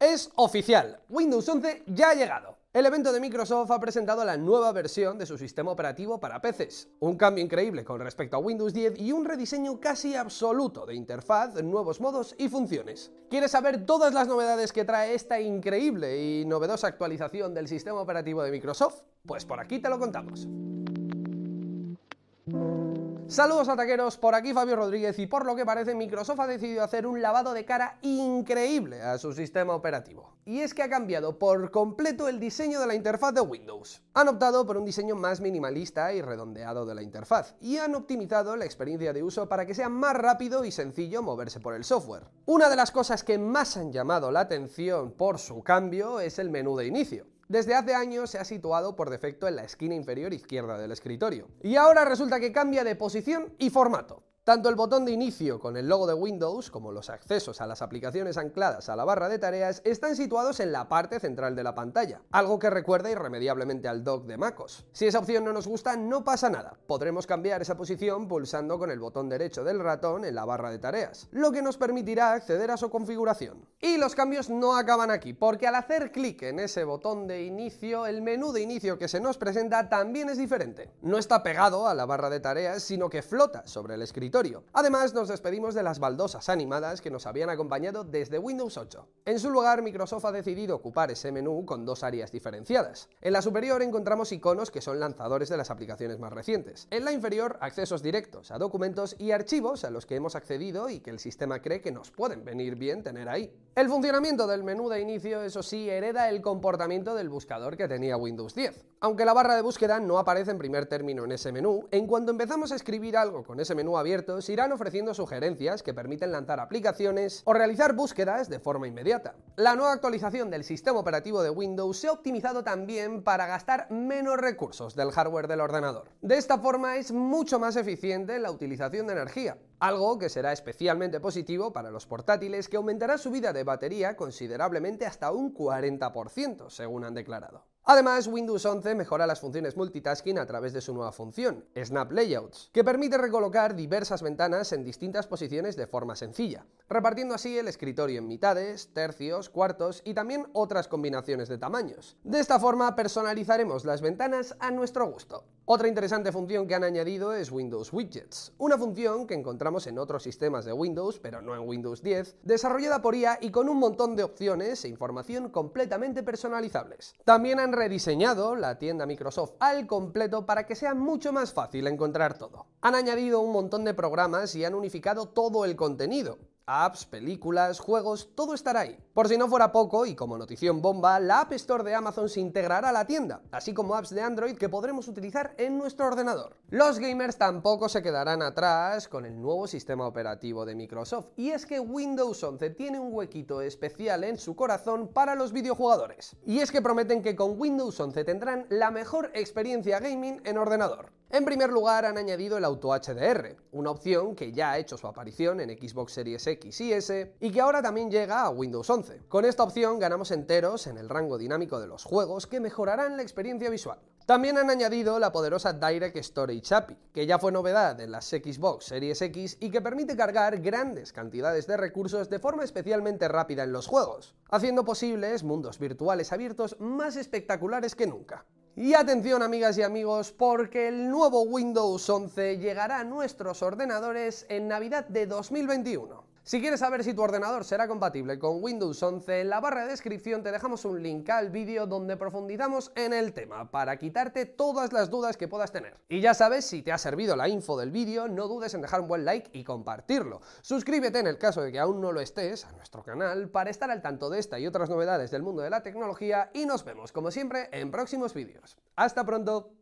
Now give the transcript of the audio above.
Es oficial, Windows 11 ya ha llegado. El evento de Microsoft ha presentado la nueva versión de su sistema operativo para PCs, un cambio increíble con respecto a Windows 10 y un rediseño casi absoluto de interfaz, nuevos modos y funciones. ¿Quieres saber todas las novedades que trae esta increíble y novedosa actualización del sistema operativo de Microsoft? Pues por aquí te lo contamos. Saludos ataqueros, por aquí Fabio Rodríguez y por lo que parece Microsoft ha decidido hacer un lavado de cara increíble a su sistema operativo. Y es que ha cambiado por completo el diseño de la interfaz de Windows. Han optado por un diseño más minimalista y redondeado de la interfaz, y han optimizado la experiencia de uso para que sea más rápido y sencillo moverse por el software. Una de las cosas que más han llamado la atención por su cambio es el menú de inicio. Desde hace años se ha situado por defecto en la esquina inferior izquierda del escritorio. Y ahora resulta que cambia de posición y formato. Tanto el botón de inicio con el logo de Windows como los accesos a las aplicaciones ancladas a la barra de tareas están situados en la parte central de la pantalla, algo que recuerda irremediablemente al dock de MacOS. Si esa opción no nos gusta, no pasa nada, podremos cambiar esa posición pulsando con el botón derecho del ratón en la barra de tareas, lo que nos permitirá acceder a su configuración. Y los cambios no acaban aquí, porque al hacer clic en ese botón de inicio, el menú de inicio que se nos presenta también es diferente. No está pegado a la barra de tareas, sino que flota sobre el escritorio Además, nos despedimos de las baldosas animadas que nos habían acompañado desde Windows 8. En su lugar, Microsoft ha decidido ocupar ese menú con dos áreas diferenciadas. En la superior encontramos iconos que son lanzadores de las aplicaciones más recientes. En la inferior, accesos directos a documentos y archivos a los que hemos accedido y que el sistema cree que nos pueden venir bien tener ahí. El funcionamiento del menú de inicio, eso sí, hereda el comportamiento del buscador que tenía Windows 10. Aunque la barra de búsqueda no aparece en primer término en ese menú, en cuanto empezamos a escribir algo con ese menú abierto, se irán ofreciendo sugerencias que permiten lanzar aplicaciones o realizar búsquedas de forma inmediata. La nueva actualización del sistema operativo de Windows se ha optimizado también para gastar menos recursos del hardware del ordenador. De esta forma es mucho más eficiente la utilización de energía, algo que será especialmente positivo para los portátiles que aumentará su vida de batería considerablemente hasta un 40%, según han declarado. Además, Windows 11 mejora las funciones multitasking a través de su nueva función, Snap Layouts, que permite recolocar diversas ventanas en distintas posiciones de forma sencilla, repartiendo así el escritorio en mitades, tercios, cuartos y también otras combinaciones de tamaños. De esta forma personalizaremos las ventanas a nuestro gusto. Otra interesante función que han añadido es Windows Widgets, una función que encontramos en otros sistemas de Windows, pero no en Windows 10, desarrollada por IA y con un montón de opciones e información completamente personalizables. También han rediseñado la tienda Microsoft al completo para que sea mucho más fácil encontrar todo. Han añadido un montón de programas y han unificado todo el contenido, apps, películas, juegos, todo estará ahí. Por si no fuera poco, y como notición bomba, la App Store de Amazon se integrará a la tienda, así como apps de Android que podremos utilizar en nuestro ordenador. Los gamers tampoco se quedarán atrás con el nuevo sistema operativo de Microsoft, y es que Windows 11 tiene un huequito especial en su corazón para los videojugadores. Y es que prometen que con Windows 11 tendrán la mejor experiencia gaming en ordenador. En primer lugar han añadido el Auto HDR, una opción que ya ha hecho su aparición en Xbox Series X y S y que ahora también llega a Windows 11. Con esta opción ganamos enteros en el rango dinámico de los juegos que mejorarán la experiencia visual. También han añadido la poderosa Direct Storage API, que ya fue novedad en las Xbox Series X y que permite cargar grandes cantidades de recursos de forma especialmente rápida en los juegos, haciendo posibles mundos virtuales abiertos más espectaculares que nunca. Y atención amigas y amigos, porque el nuevo Windows 11 llegará a nuestros ordenadores en Navidad de 2021. Si quieres saber si tu ordenador será compatible con Windows 11, en la barra de descripción te dejamos un link al vídeo donde profundizamos en el tema para quitarte todas las dudas que puedas tener. Y ya sabes, si te ha servido la info del vídeo, no dudes en dejar un buen like y compartirlo. Suscríbete en el caso de que aún no lo estés a nuestro canal para estar al tanto de esta y otras novedades del mundo de la tecnología y nos vemos como siempre en próximos vídeos. ¡Hasta pronto!